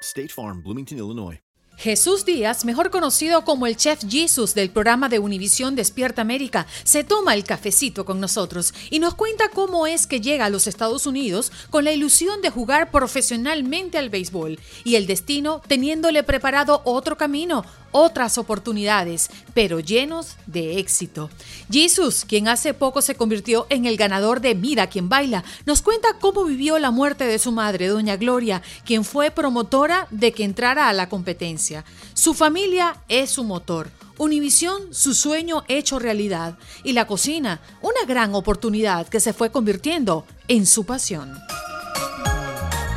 State Farm, Bloomington, Illinois. Jesús Díaz, mejor conocido como el Chef Jesus del programa de Univisión Despierta América, se toma el cafecito con nosotros y nos cuenta cómo es que llega a los Estados Unidos con la ilusión de jugar profesionalmente al béisbol y el destino teniéndole preparado otro camino, otras oportunidades, pero llenos de éxito. Jesus, quien hace poco se convirtió en el ganador de Mira quien baila, nos cuenta cómo vivió la muerte de su madre, doña Gloria, quien fue promotora de que entrara a la competencia. Su familia es su motor. Univisión, su sueño hecho realidad. Y la cocina, una gran oportunidad que se fue convirtiendo en su pasión.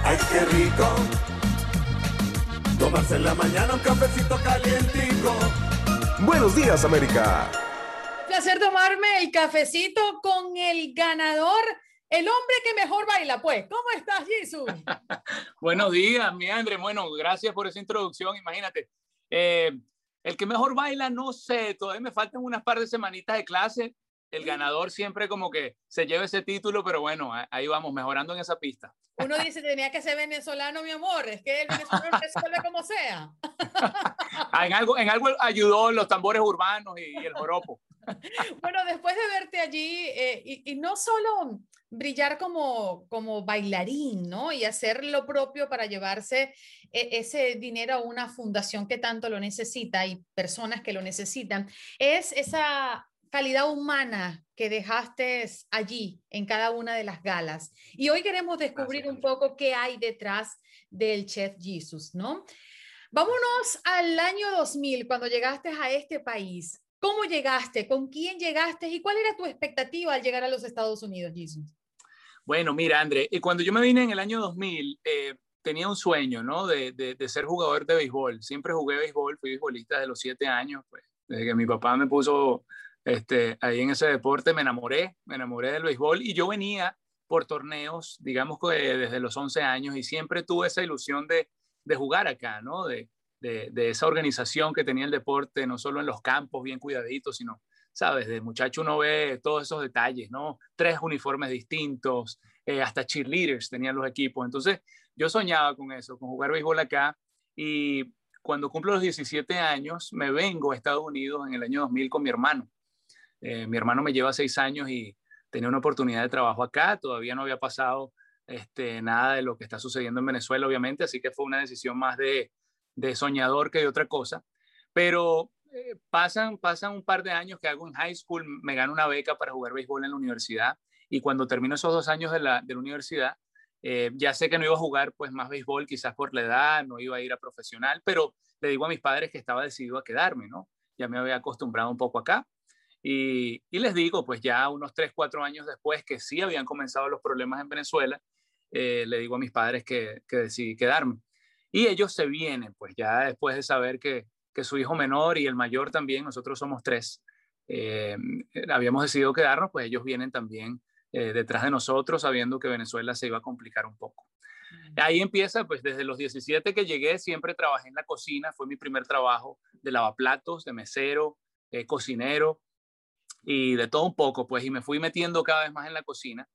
Ay, qué rico. Tomarse en la mañana un cafecito calientico. Buenos días, América. Placer tomarme el cafecito con el ganador, el hombre que mejor baila, pues. ¿Cómo estás, Jesús? Buenos días, mi André. Bueno, gracias por esa introducción. Imagínate, eh, el que mejor baila, no sé, todavía me faltan unas par de semanitas de clase. El ganador siempre como que se lleva ese título, pero bueno, ahí vamos, mejorando en esa pista. Uno dice, tenía que ser venezolano, mi amor. Es que el venezolano resuelve como sea. Ah, en, algo, en algo ayudó los tambores urbanos y, y el joropo. Bueno, después de verte allí, eh, y, y no solo brillar como, como bailarín, ¿no? Y hacer lo propio para llevarse eh, ese dinero a una fundación que tanto lo necesita y personas que lo necesitan, es esa calidad humana que dejaste allí en cada una de las galas. Y hoy queremos descubrir un poco qué hay detrás del Chef Jesus, ¿no? Vámonos al año 2000, cuando llegaste a este país. ¿Cómo llegaste? ¿Con quién llegaste? ¿Y cuál era tu expectativa al llegar a los Estados Unidos, Jesus? Bueno, mira, André, y cuando yo me vine en el año 2000, eh, tenía un sueño, ¿no? De, de- de ser jugador de béisbol. Siempre jugué béisbol, fui beisbolista desde los siete años, pues. Desde que mi papá me puso este, ahí en ese deporte, me enamoré, me enamoré del béisbol y yo venía por torneos, digamos que desde los 11 años y siempre tuve esa ilusión de, jugar acá, ¿no? De esa organización que tenía el deporte, no solo en los campos bien cuidaditos, sino, sabes, de muchacho uno ve todos esos detalles, ¿no? Tres uniformes distintos, eh, hasta cheerleaders tenían los equipos. Entonces, yo soñaba con eso, con jugar béisbol acá y cuando cumplo los 17 años, me vengo a Estados Unidos en el año 2000 con mi hermano. Eh, mi hermano me lleva seis años y tenía una oportunidad de trabajo acá, todavía no había pasado este, nada de lo que está sucediendo en Venezuela, obviamente, así que fue una decisión más de, soñador que de otra cosa. Pero eh, pasan, pasan un par de años que hago en high school, me gano una beca para jugar béisbol en la universidad y cuando termino esos dos años de la, de la universidad, eh, ya sé que no iba a jugar pues más béisbol, quizás por la edad, no iba a ir a profesional, pero le digo a mis padres que estaba decidido a quedarme, ¿no? Ya me había acostumbrado un poco acá. Y, y les digo, pues ya unos 3, 4 años después que sí habían comenzado los problemas en Venezuela, eh, le digo a mis padres que, que decidí quedarme. Y ellos se vienen, pues ya después de saber que, que su hijo menor y el mayor también, nosotros somos tres, eh, habíamos decidido quedarnos, pues ellos vienen también eh, detrás de nosotros, sabiendo que Venezuela se iba a complicar un poco. Ahí empieza, pues desde los 17 que llegué, siempre trabajé en la cocina, fue mi primer trabajo de lavaplatos, de mesero, eh, cocinero y de todo un poco, pues, y me fui metiendo cada vez más en la cocina.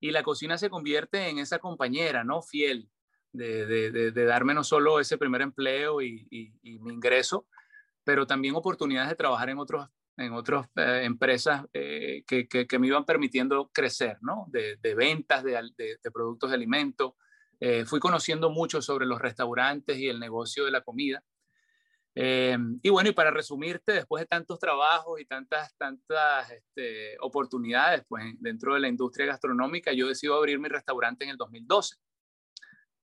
Y la cocina se convierte en esa compañera, ¿no? Fiel, de, de, de, darme no solo ese primer empleo y, y, mi ingreso, pero también oportunidades de trabajar en otros en otras eh, empresas eh, que, que, me iban permitiendo crecer, ¿no? De, ventas de, productos de alimento, eh, fui conociendo mucho sobre los restaurantes y el negocio de la comida. Eh, y bueno, y para resumirte, después de tantos trabajos y tantas, tantas este, oportunidades pues, dentro de la industria gastronómica, yo decido abrir mi restaurante en el 2012.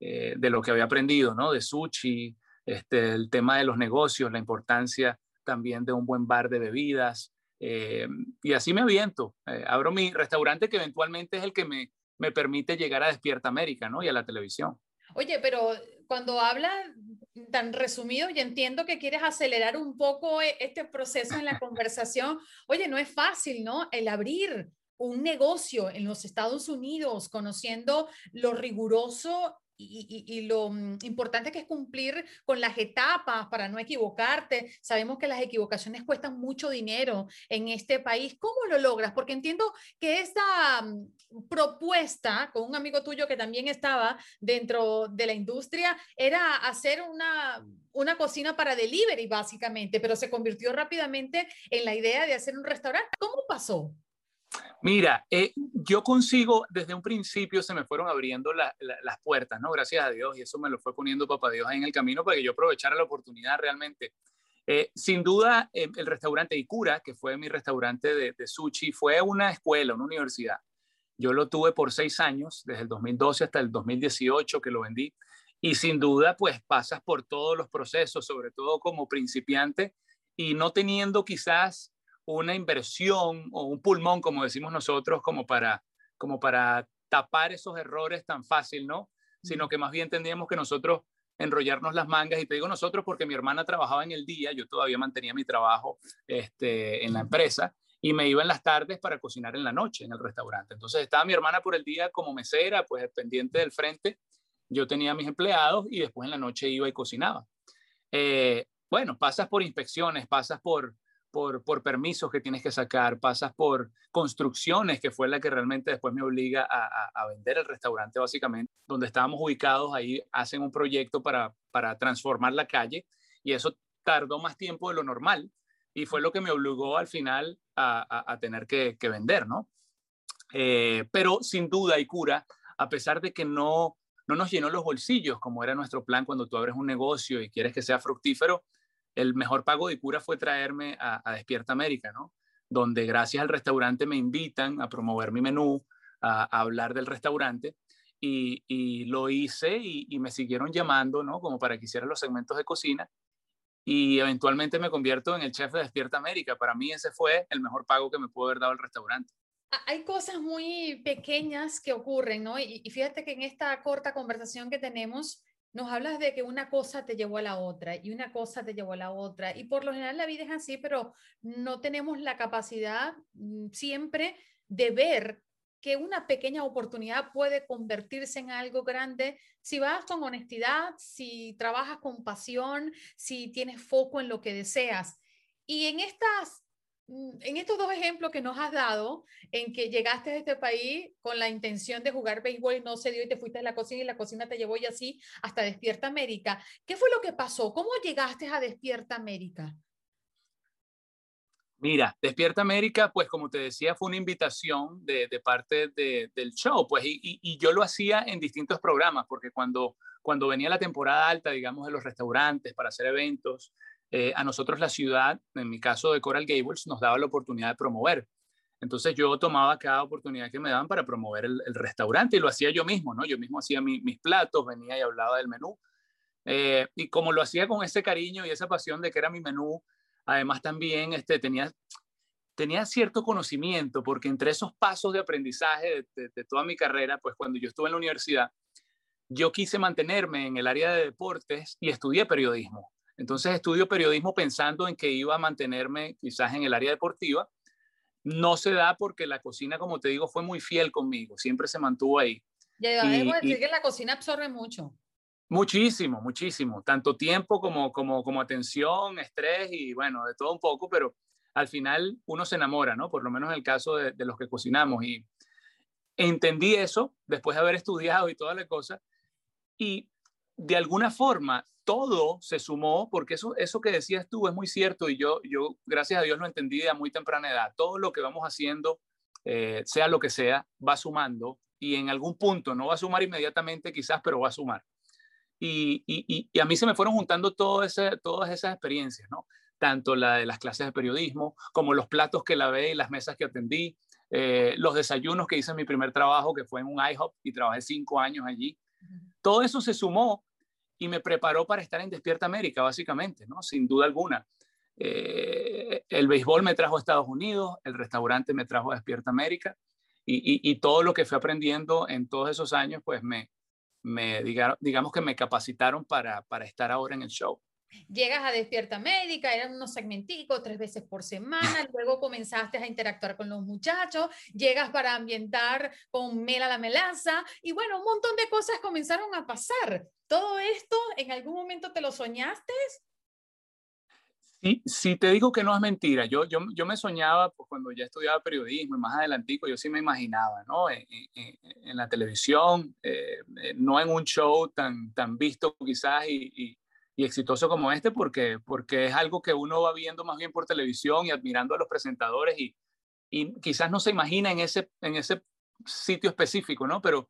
Eh, de lo que había aprendido, ¿no? De sushi, este, el tema de los negocios, la importancia también de un buen bar de bebidas. Eh, y así me aviento. abro mi restaurante que eventualmente es el que me, me permite llegar a Despierta América, ¿no? Y a la televisión. Oye, pero cuando hablas tan resumido y entiendo que quieres acelerar un poco e, este proceso en la conversación, oye, no es fácil, ¿no? El abrir un negocio en los Estados Unidos, conociendo lo riguroso y, lo mm, importante que es cumplir con las etapas para no equivocarte. Sabemos que las equivocaciones cuestan mucho dinero en este país. ¿Cómo lo logras? Porque entiendo que esta mm, propuesta con un amigo tuyo que también estaba dentro de la industria era hacer una, una cocina para delivery, básicamente, pero se convirtió rápidamente en la idea de hacer un restaurante. ¿Cómo pasó? Mira, eh, yo consigo, desde un principio se me fueron abriendo las puertas, ¿no? Gracias a Dios, y eso me lo fue poniendo Papá Dios en el camino para que yo aprovechara la oportunidad realmente. Eh, sin duda, eh, el restaurante Ikura, que fue mi restaurante de, de, sushi, fue una escuela, una universidad. Yo lo tuve por seis años, desde el 2012 hasta el 2018 que lo vendí. Y sin duda, pues pasas por todos los procesos, sobre todo como principiante, y no teniendo quizás una inversión o un pulmón, como decimos nosotros, como para, como para tapar esos errores tan fácil, ¿no? Sino que más bien tendríamos que nosotros enrollarnos las mangas, y te digo nosotros porque mi hermana trabajaba en el día, yo todavía mantenía mi trabajo este, en la empresa, y me iba en las tardes para cocinar en la noche en el restaurante. Entonces estaba mi hermana por el día como mesera, pues pendiente del frente, yo tenía mis empleados y después en la noche iba y cocinaba. Eh, bueno, pasas por inspecciones, pasas por, por, permisos que tienes que sacar, pasas por construcciones, que fue la que realmente después me obliga a, vender el restaurante, básicamente, donde estábamos ubicados, ahí hacen un proyecto para, transformar la calle y eso tardó más tiempo de lo normal y fue lo que me obligó al final a, a tener que, que, vender, ¿no? Eh, pero sin duda y cura, a pesar de que no, no nos llenó los bolsillos, como era nuestro plan cuando tú abres un negocio y quieres que sea fructífero, el mejor pago de cura fue traerme a, Despierta América, ¿no? Donde gracias al restaurante me invitan a promover mi menú, a, hablar del restaurante. Y, lo hice y, me siguieron llamando, ¿no? Como para que hiciera los segmentos de cocina. Y eventualmente me convierto en el chef de Despierta América. Para mí ese fue el mejor pago que me pudo haber dado el restaurante. Hay cosas muy pequeñas que ocurren, ¿no? y fíjate que en esta corta conversación que tenemos, nos hablas de que una cosa te llevó a la otra y una cosa te llevó a la otra. Y por lo general la vida es así, pero no tenemos la capacidad mm, siempre de ver que una pequeña oportunidad puede convertirse en algo grande si vas con honestidad, si trabajas con pasión, si tienes foco en lo que deseas. Y en estas en estos dos ejemplos que nos has dado, en que llegaste a este país con la intención de jugar béisbol y no se dio y te fuiste a la cocina y la cocina te llevó y así hasta Despierta América, ¿qué fue lo que pasó? ¿Cómo llegaste a Despierta América? Mira, Despierta América, pues como te decía, fue una invitación de, parte del show, pues, y, y, yo lo hacía en distintos programas, porque cuando, cuando venía la temporada alta, digamos, de los restaurantes para hacer eventos, eh, a nosotros la ciudad, en mi caso de Coral Gables, nos daba la oportunidad de promover. Entonces yo tomaba cada oportunidad que me daban para promover el, restaurante y lo hacía yo mismo, ¿no? Yo mismo hacía mis platos, venía y hablaba del menú. Eh, y como lo hacía con ese cariño y esa pasión de que era mi menú, además también este, tenía, tenía cierto conocimiento, porque entre esos pasos de aprendizaje de toda mi carrera, pues cuando yo estuve en la universidad, yo quise mantenerme en el área de deportes y estudié periodismo. Entonces estudio periodismo pensando en que iba a mantenerme quizás en el área deportiva. No se da porque la cocina, como te digo, fue muy fiel conmigo, siempre se mantuvo ahí. Ya, y, decir que la cocina absorbe mucho. Muchísimo, muchísimo, tanto tiempo como, como, como atención, estrés y bueno, de todo un poco, pero al final uno se enamora, ¿no? Por lo menos en el caso de, de los que cocinamos. Y entendí eso después de haber estudiado y toda la cosa. Y de alguna forma todo se sumó, porque eso, eso que decías tú es muy cierto y yo, yo, gracias a Dios, lo entendí a muy temprana edad. Todo lo que vamos haciendo, eh, sea lo que sea, va sumando y en algún punto, no va a sumar inmediatamente quizás, pero va a sumar. Y, y, y a mí se me fueron juntando todo ese, todas esas experiencias, ¿no? Tanto la de las clases de periodismo, como los platos que lavé y las mesas que atendí, eh, los desayunos que hice en mi primer trabajo, que fue en un IHOP y trabajé cinco años allí. Todo eso se sumó y me preparó para estar en Despierta América, básicamente, ¿no? Sin duda alguna. Eh, el béisbol me trajo a Estados Unidos, el restaurante me trajo a Despierta América y, todo lo que fui aprendiendo en todos esos años, pues me, me digamos que me capacitaron para, para estar ahora en el show. Llegas a Despierta Médica, eran unos segmenticos tres veces por semana, luego comenzaste a interactuar con los muchachos, llegas para ambientar con Mela la Melaza y bueno, un montón de cosas comenzaron a pasar. ¿Todo esto en algún momento te lo soñaste? Y si te digo que no es mentira, yo, yo, yo me soñaba pues, cuando ya estudiaba periodismo y más adelantico, yo sí me imaginaba, ¿no? En, en, la televisión, eh, eh, no en un show tan, tan visto quizás y, y, exitoso como este, porque, porque es algo que uno va viendo más bien por televisión y admirando a los presentadores y, y quizás no se imagina en ese, en ese sitio específico, ¿no? Pero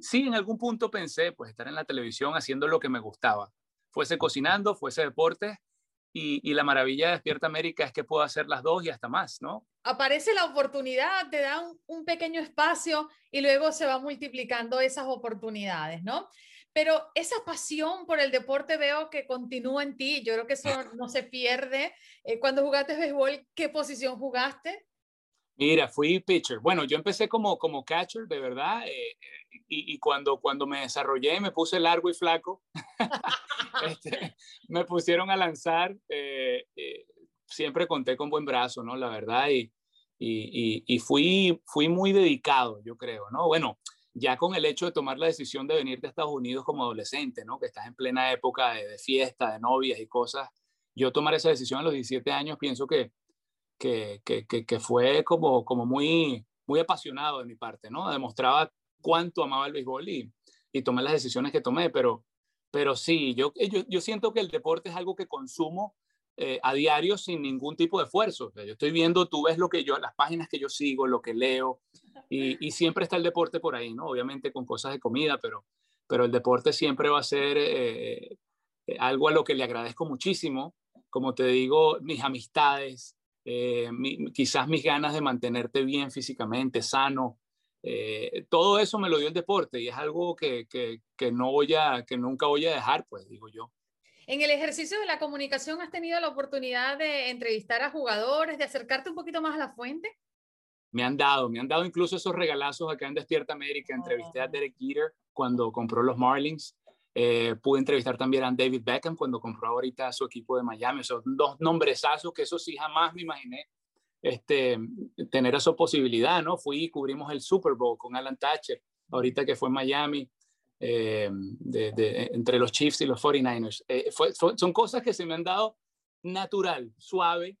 sí en algún punto pensé, pues, estar en la televisión haciendo lo que me gustaba, fuese cocinando, fuese deporte y, la maravilla de Despierta América es que puedo hacer las dos y hasta más, ¿no? Aparece la oportunidad, te da un, pequeño espacio y luego se va multiplicando esas oportunidades, ¿no? Pero esa pasión por el deporte veo que continúa en ti. Yo creo que eso no se pierde. Eh, cuando jugaste béisbol, ¿qué posición jugaste? Mira, fui pitcher. Bueno, yo empecé como, como catcher, de verdad, eh, y, cuando, cuando me desarrollé, me puse largo y flaco, este, me pusieron a lanzar, eh, eh, siempre conté con buen brazo, ¿no? La verdad, y, y, fui, fui muy dedicado, yo creo, ¿no? Bueno, ya con el hecho de tomar la decisión de venir de Estados Unidos como adolescente, ¿no? Que estás en plena época de, de fiesta, de novias y cosas, yo tomar esa decisión a los 17 años pienso que que, que, que, fue como, como muy, muy apasionado de mi parte, ¿no? Demostraba cuánto amaba el béisbol y, y tomé las decisiones que tomé, pero, pero sí, yo, yo, yo siento que el deporte es algo que consumo eh, a diario sin ningún tipo de esfuerzo. yo estoy viendo, tú ves lo que yo, las páginas que yo sigo, lo que leo, y, siempre está el deporte por ahí, ¿no? Obviamente con cosas de comida, pero, pero el deporte siempre va a ser eh, eh, algo a lo que le agradezco muchísimo. Como te digo, mis amistades, quizás mis ganas de mantenerte bien físicamente, sano. Todo eso me lo dio el deporte y es algo que, que, no voy a, que nunca voy a dejar, pues digo yo. En el ejercicio de la comunicación, ¿has tenido la oportunidad de entrevistar a jugadores, de acercarte un poquito más a la fuente? Me han dado, me han dado incluso esos regalazos acá en Despierta América. Entrevisté a. Derek Jeter cuando compró los Marlins. Eh, pude entrevistar también a David Beckham cuando compró ahorita su equipo de Miami. Son dos nombresazos que eso sí jamás me imaginé este, tener esa posibilidad, ¿no? Fui y cubrimos el Super Bowl con Alan Thatcher, ahorita que fue en Miami, eh, entre los Chiefs y los 49ers. Eh, son cosas que se me han dado natural, suave,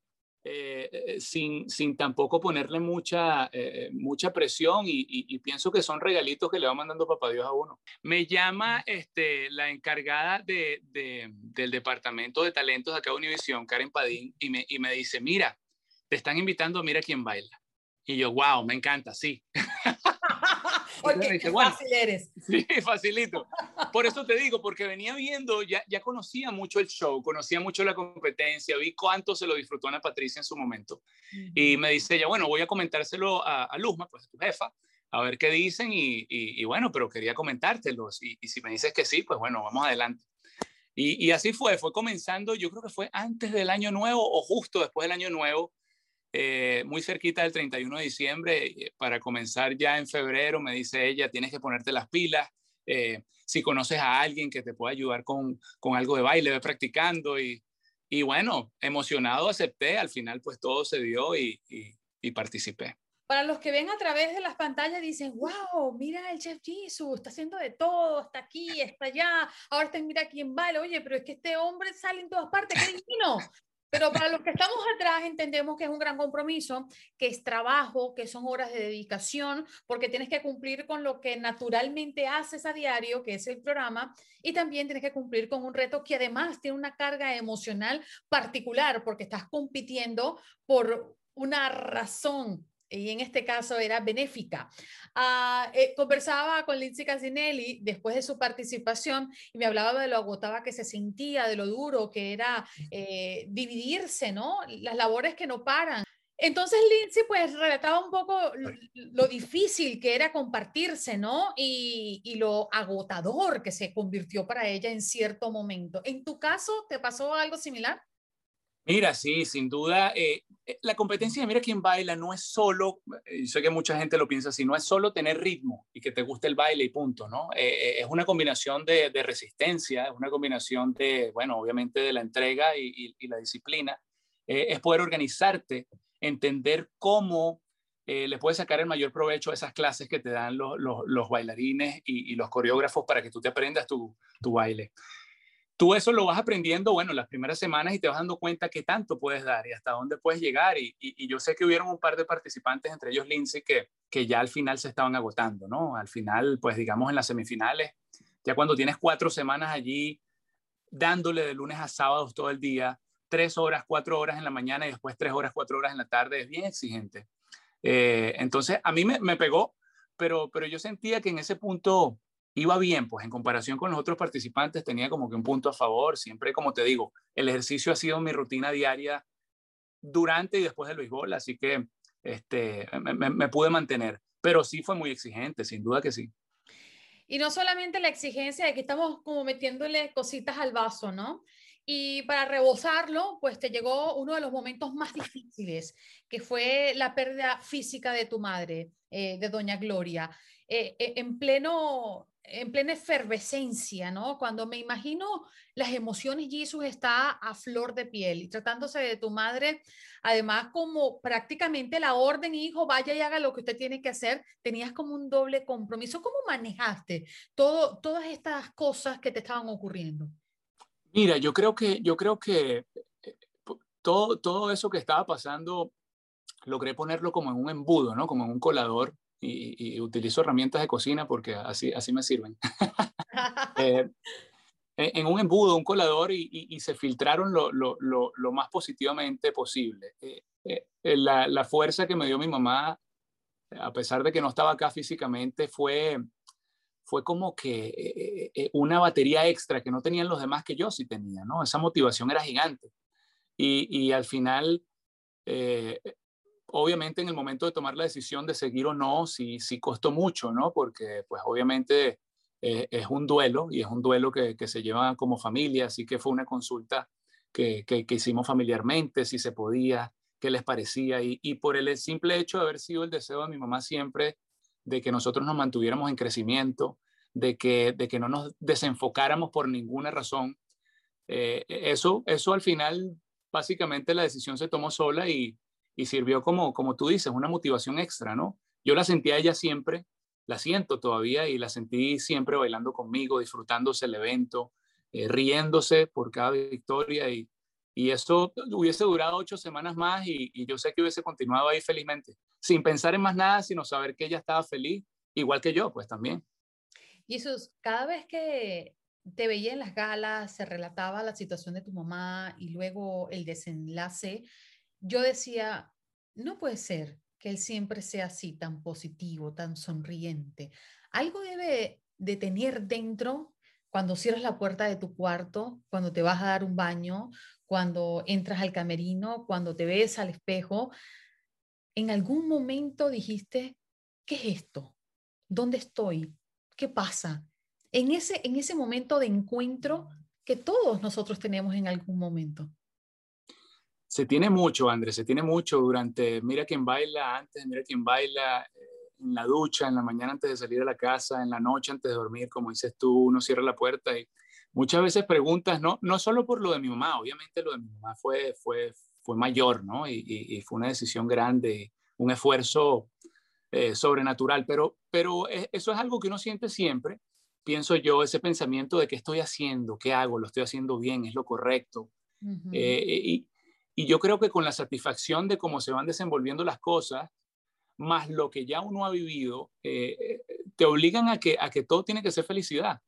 eh, sin, sin tampoco ponerle mucha, mucha presión y, pienso que son regalitos que le va mandando papá Dios a uno. Me llama este, la encargada de, del departamento de talentos de acá de Univisión, Karen Padín, y me, y me dice, mira, te están invitando, mira quién baila. Y yo, wow, me encanta, sí. Porque fácil eres. Sí, facilito. Por eso te digo, porque venía viendo, ya, ya conocía mucho el show, conocía mucho la competencia, vi cuánto se lo disfrutó Ana Patricia en su momento. Y me dice ella, bueno, voy a comentárselo a, a Luzma, pues tu jefa, a ver qué dicen y, y, bueno, pero quería comentártelos. Y, y, si me dices que sí, pues bueno, vamos adelante. Y, así fue, fue comenzando, yo creo que fue antes del año nuevo o justo después del año nuevo eh, muy cerquita del 31 de diciembre, eh, para comenzar ya en febrero, me dice ella, tienes que ponerte las pilas. Eh, si conoces a alguien que te pueda ayudar con, con algo de baile, ve practicando y, y, bueno, emocionado acepté, al final pues todo se dio y, y, participé. Para los que ven a través de las pantallas dicen, wow, mira el chef Jesus, está haciendo de todo, está aquí, está allá, ahora está mira quién baila, oye, pero es que este hombre sale en todas partes, qué divino. Pero para los que estamos atrás entendemos que es un gran compromiso, que es trabajo, que son horas de dedicación, porque tienes que cumplir con lo que naturalmente haces a diario, que es el programa, y también tienes que cumplir con un reto que además tiene una carga emocional particular, porque estás compitiendo por una razón y en este caso era benéfica. Ah, eh, conversaba con Lindsay Casinelli después de su participación y me hablaba de lo agotada que se sentía, de lo duro que era eh, dividirse, ¿no? Las labores que no paran. Entonces Lindsay pues relataba un poco lo, difícil que era compartirse, ¿no? Y, y, lo agotador que se convirtió para ella en cierto momento. ¿En tu caso te pasó algo similar? Mira, sí, sin duda. Eh, eh, la competencia de Mira quién baila no es solo, eh, yo sé que mucha gente lo piensa así, no es solo tener ritmo y que te guste el baile y punto, ¿no? es una combinación de, resistencia, es una combinación de, bueno, obviamente de la entrega y, la disciplina. es poder organizarte, entender cómo le puedes sacar el mayor provecho a esas clases que te dan los, bailarines y, los coreógrafos para que tú te aprendas tu, tu baile tú eso lo vas aprendiendo, bueno, las primeras semanas y te vas dando cuenta qué tanto puedes dar y hasta dónde puedes llegar. Y, yo sé que hubieron un par de participantes, entre ellos Lindsay, que, que ya al final se estaban agotando, ¿no? Al final, pues digamos en las semifinales, ya cuando tienes cuatro semanas allí dándole de lunes a sábados todo el día, tres horas, cuatro horas en la mañana y después tres horas, cuatro horas en la tarde, es bien exigente. Eh, entonces, a mí me, me pegó, pero, pero yo sentía que en ese punto iba bien, pues en comparación con los otros participantes tenía como que un punto a favor. Siempre, como te digo, el ejercicio ha sido mi rutina diaria durante y después del béisbol, así que este, me, pude mantener. Pero sí fue muy exigente, sin duda que sí. Y no solamente la exigencia de que estamos como metiéndole cositas al vaso, ¿no? Y para rebosarlo, pues te llegó uno de los momentos más difíciles, que fue la pérdida física de tu madre, eh, de Doña Gloria. Eh, eh, en pleno en plena efervescencia, ¿no? Cuando me imagino las emociones, Jesús está a flor de piel y tratándose de tu madre, además como prácticamente la orden, hijo, vaya y haga lo que usted tiene que hacer, tenías como un doble compromiso. ¿Cómo manejaste todo, todas estas cosas que te estaban ocurriendo? Mira, yo creo que, yo creo que eh, todo, todo eso que estaba pasando, logré ponerlo como en un embudo, ¿no? Como en un colador y, utilizo herramientas de cocina porque así, así me sirven. Eh, en un embudo, un colador y, se filtraron lo, lo, lo, más positivamente posible. Eh, eh, la, la, fuerza que me dio mi mamá, a pesar de que no estaba acá físicamente, fue, fue como que una batería extra que no tenían los demás que yo sí tenía, ¿no? Esa motivación era gigante. Y, y al final, obviamente en el momento de tomar la decisión de seguir o no, sí, sí costó mucho, ¿no? Porque pues obviamente eh, es un duelo y es un duelo que, que, se lleva como familia, así que fue una consulta que, que, hicimos familiarmente, si se podía, qué les parecía y, y, por el simple hecho de haber sido el deseo de mi mamá siempre de que nosotros nos mantuviéramos en crecimiento, de que, de que no nos desenfocáramos por ninguna razón. Eh, eso, eso al final, básicamente la decisión se tomó sola y, y sirvió como, como tú dices, una motivación extra, ¿no? Yo la sentía ella siempre, la siento todavía y la sentí siempre bailando conmigo, disfrutándose el evento, eh, riéndose por cada victoria y, y eso hubiese durado ocho semanas más y, y, yo sé que hubiese continuado ahí felizmente, sin pensar en más nada, sino saber que ella estaba feliz, igual que yo, pues también. Jesús, cada vez que te veía en las galas, se relataba la situación de tu mamá y luego el desenlace, yo decía, no puede ser que él siempre sea así, tan positivo, tan sonriente. Algo debe de tener dentro cuando cierras la puerta de tu cuarto, cuando te vas a dar un baño, cuando entras al camerino, cuando te ves al espejo. En algún momento dijiste, ¿qué es esto? ¿Dónde estoy? ¿Qué pasa? En ese, en ese momento de encuentro que todos nosotros tenemos en algún momento. Se tiene mucho, Andrés, se tiene mucho durante, mira quién baila antes, mira quién baila eh, en la ducha, en la mañana antes de salir a la casa, en la noche antes de dormir, como dices tú, uno cierra la puerta y muchas veces preguntas, no, no solo por lo de mi mamá, obviamente lo de mi mamá fue, fue, fue mayor, ¿no? Y, fue una decisión grande, un esfuerzo eh, sobrenatural, pero, pero e, eso es algo que uno siente siempre, pienso yo, ese pensamiento de qué estoy haciendo, qué hago, lo estoy haciendo bien, es lo correcto. Eh, y, y yo creo que con la satisfacción de cómo se van desenvolviendo las cosas, más lo que ya uno ha vivido, eh, eh, te obligan a que, a que todo tiene que ser felicidad.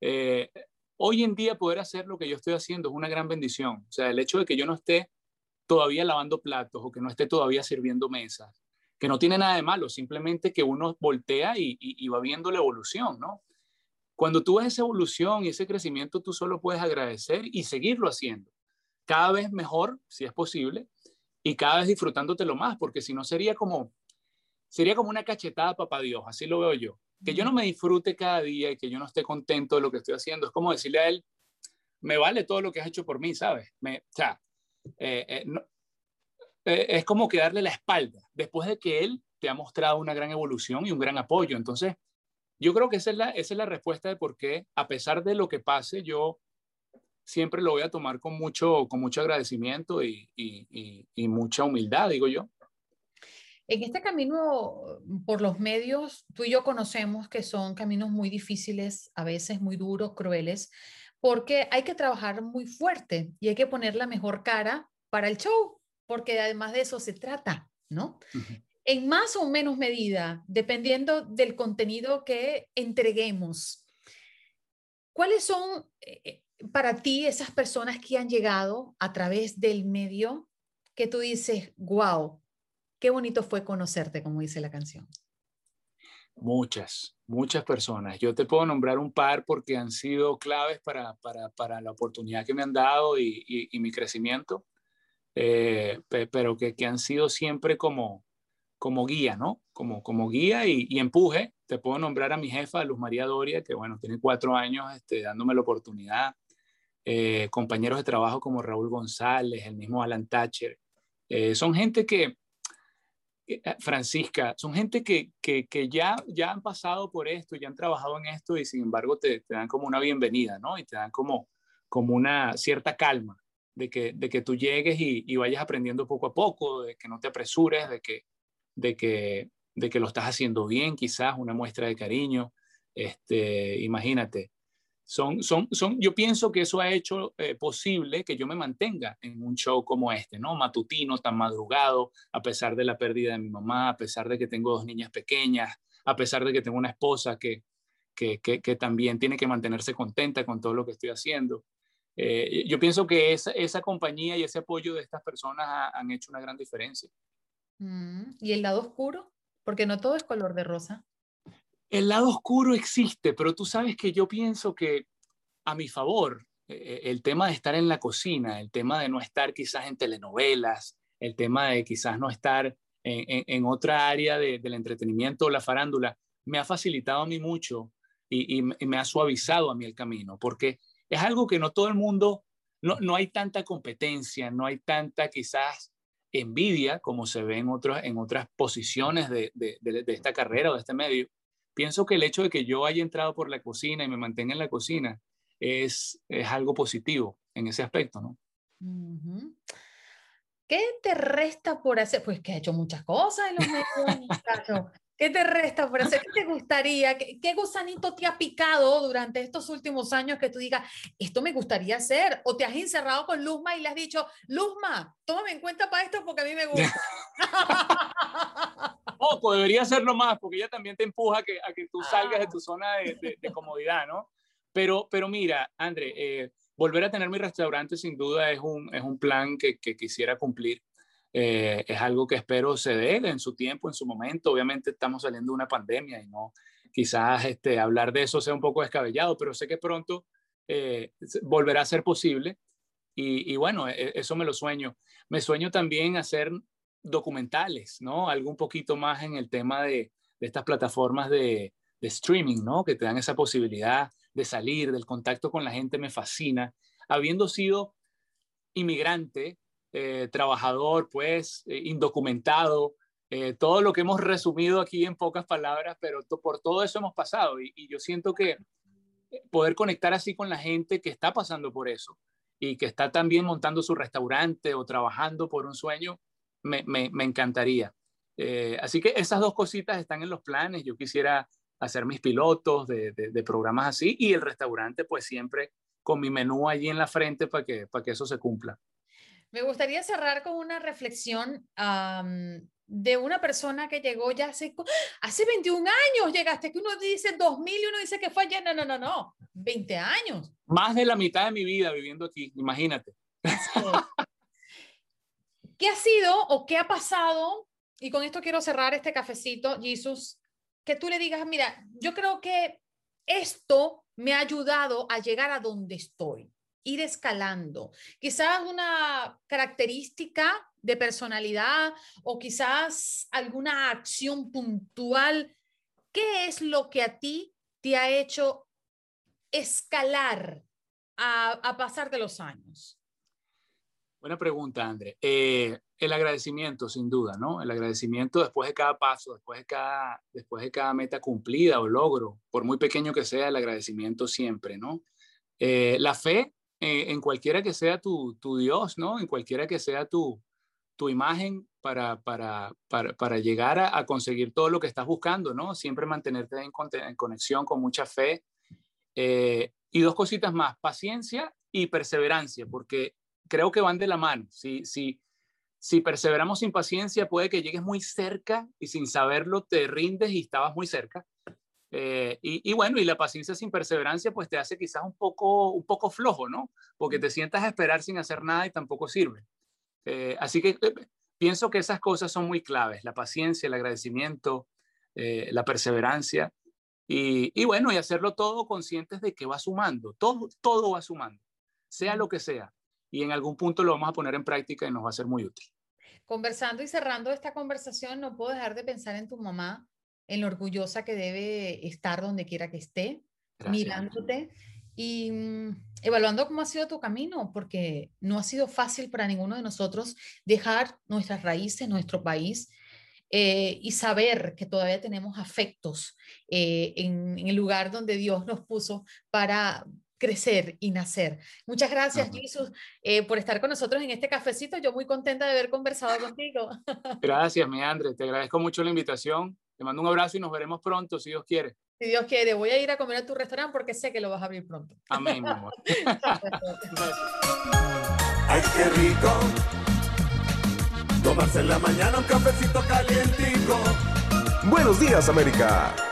Eh, hoy en día poder hacer lo que yo estoy haciendo es una gran bendición. O sea, el hecho de que yo no esté todavía lavando platos o que no esté todavía sirviendo mesas, que no tiene nada de malo, simplemente que uno voltea y, y, va viendo la evolución, ¿no? Cuando tú ves esa evolución y ese crecimiento, tú solo puedes agradecer y seguirlo haciendo. Cada vez mejor, si es posible, y cada vez disfrutándotelo más, porque si no sería como, sería como una cachetada, papá Dios, así lo veo yo. Que yo no me disfrute cada día y que yo no esté contento de lo que estoy haciendo, es como decirle a él, me vale todo lo que has hecho por mí, ¿sabes? Me, o sea, eh, eh, eh, es como que darle la espalda después de que él te ha mostrado una gran evolución y un gran apoyo. Entonces, yo creo que esa es la, esa es la respuesta de por qué, a pesar de lo que pase, yo siempre lo voy a tomar con mucho, con mucho agradecimiento y, y, y, mucha humildad, digo yo. En este camino por los medios, tú y yo conocemos que son caminos muy difíciles, a veces muy duros, crueles, porque hay que trabajar muy fuerte y hay que poner la mejor cara para el show, porque además de eso se trata, ¿no? En más o menos medida, dependiendo del contenido que entreguemos. ¿Cuáles son eh, para ti esas personas que han llegado a través del medio que tú dices, wow, qué bonito fue conocerte, como dice la canción? Muchas, muchas personas. Yo te puedo nombrar un par porque han sido claves para, para, para la oportunidad que me han dado y, y, mi crecimiento, eh, pero que, que, han sido siempre como, como guía, ¿no? Como, como guía y, y, empuje. Te puedo nombrar a mi jefa, Luz María Doria, que bueno, tiene cuatro años este, dándome la oportunidad eh, compañeros de trabajo como Raúl González, el mismo Alan Thatcher. Eh, son gente que, eh, Francisca, son gente que, que, que, ya, ya han pasado por esto, ya han trabajado en esto y sin embargo te, te, dan como una bienvenida, ¿no? Y te dan como, como una cierta calma de que, de que tú llegues y, y vayas aprendiendo poco a poco, de que no te apresures, de que, de que, de que lo estás haciendo bien, quizás una muestra de cariño. Este, imagínate, son, son, son, yo pienso que eso ha hecho eh, posible que yo me mantenga en un show como este, ¿no? Matutino, tan madrugado, a pesar de la pérdida de mi mamá, a pesar de que tengo dos niñas pequeñas, a pesar de que tengo una esposa que, que, que, también tiene que mantenerse contenta con todo lo que estoy haciendo. Eh, yo pienso que esa, esa, compañía y ese apoyo de estas personas han hecho una gran diferencia. Mm, ¿Y el lado oscuro? Porque no todo es color de rosa. El lado oscuro existe, pero tú sabes que yo pienso que a mi favor, eh, eh, el tema de estar en la cocina, el tema de no estar quizás en telenovelas, el tema de quizás no estar en, otra área del entretenimiento o la farándula, me ha facilitado a mí mucho y, me ha suavizado a mí el camino, porque es algo que no todo el mundo, no, no hay tanta competencia, no hay tanta quizás envidia como se ve en, otros, en otras posiciones de, de, de esta carrera o de este medio pienso que el hecho de que yo haya entrado por la cocina y me mantenga en la cocina es, es algo positivo en ese aspecto, ¿no? ¿Qué te resta por hacer? Pues que ha hecho muchas cosas en los medios, ¿Qué te resta por hacer? ¿Qué te gustaría? ¿Qué, ¿Qué, gusanito te ha picado durante estos últimos años que tú digas, esto me gustaría hacer? ¿O te has encerrado con Luzma y le has dicho, Luzma, tómame en cuenta para esto porque a mí me gusta? Poco, debería hacerlo más porque ella también te empuja a que, a que tú salgas de tu ah. zona de, de, comodidad, ¿no? Pero, pero mira, André, eh, volver a tener mi restaurante sin duda es un, es un plan que, que quisiera cumplir. Eh, es algo que espero se dé en su tiempo, en su momento. Obviamente estamos saliendo de una pandemia y no quizás este, hablar de eso sea un poco descabellado, pero sé que pronto eh, volverá a ser posible y, bueno, e, eso me lo sueño. Me sueño también hacer documentales, ¿no? Algo un poquito más en el tema de, de estas plataformas de, de, streaming, ¿no? Que te dan esa posibilidad de salir, del contacto con la gente, me fascina. Habiendo sido inmigrante, eh, trabajador, pues, eh, indocumentado, eh, todo lo que hemos resumido aquí en pocas palabras, pero por todo eso hemos pasado y, yo siento que poder conectar así con la gente que está pasando por eso y que está también montando su restaurante o trabajando por un sueño, me, me, me encantaría. así que esas dos cositas están en los planes. Yo quisiera hacer mis pilotos de, de, de, programas así y el restaurante pues siempre con mi menú allí en la frente para que, para que eso se cumpla. Me gustaría cerrar con una reflexión de una persona que llegó ya hace, hace 21 años, llegaste, que uno dice 2000 y uno dice que fue ayer, no, no, no, no, 20 años. Más de la mitad de mi vida viviendo aquí, imagínate. ¿Qué ha sido o qué ha pasado y con esto quiero cerrar este cafecito, Jesús, que tú le digas, mira, yo creo que esto me ha ayudado a llegar a donde estoy, ir escalando. Quizás una característica de personalidad o quizás alguna acción puntual. ¿Qué es lo que a ti te ha hecho escalar a, pasar de los años? Buena pregunta, André. Eh, el agradecimiento, sin duda, ¿no? El agradecimiento después de cada paso, después de cada, después de cada meta cumplida o logro, por muy pequeño que sea, el agradecimiento siempre, ¿no? Eh, la fe eh, en cualquiera que sea tu, tu, Dios, ¿no? En cualquiera que sea tu, tu imagen para, para, para, para llegar a, conseguir todo lo que estás buscando, ¿no? Siempre mantenerte en, en conexión con mucha fe. y dos cositas más, paciencia y perseverancia, porque creo que van de la mano. Si, si, si perseveramos sin paciencia, puede que llegues muy cerca y sin saberlo te rindes y estabas muy cerca. Eh, y, bueno, y la paciencia sin perseverancia pues te hace quizás un poco, un poco flojo, ¿no? Porque te sientas a esperar sin hacer nada y tampoco sirve. Eh, así que eh, pienso que esas cosas son muy claves, la paciencia, el agradecimiento, la perseverancia y, y, bueno, y hacerlo todo conscientes de que va sumando, todo, todo va sumando, sea lo que sea y en algún punto lo vamos a poner en práctica y nos va a ser muy útil. Conversando y cerrando esta conversación, no puedo dejar de pensar en tu mamá, en lo orgullosa que debe estar donde quiera que esté, mirándote y mm, evaluando cómo ha sido tu camino, porque no ha sido fácil para ninguno de nosotros dejar nuestras raíces, nuestro país, eh, y saber que todavía tenemos afectos eh, en, en, el lugar donde Dios nos puso para, crecer y nacer. Muchas gracias, Jesús, eh, por estar con nosotros en este cafecito. Yo muy contenta de haber conversado contigo. Gracias, mi André. Te agradezco mucho la invitación. Te mando un abrazo y nos veremos pronto, si Dios quiere. Si Dios quiere, voy a ir a comer a tu restaurante porque sé que lo vas a abrir pronto. Amén, mi amor. Ay, qué rico. Tomarse en la mañana un cafecito calientico. Buenos días, América.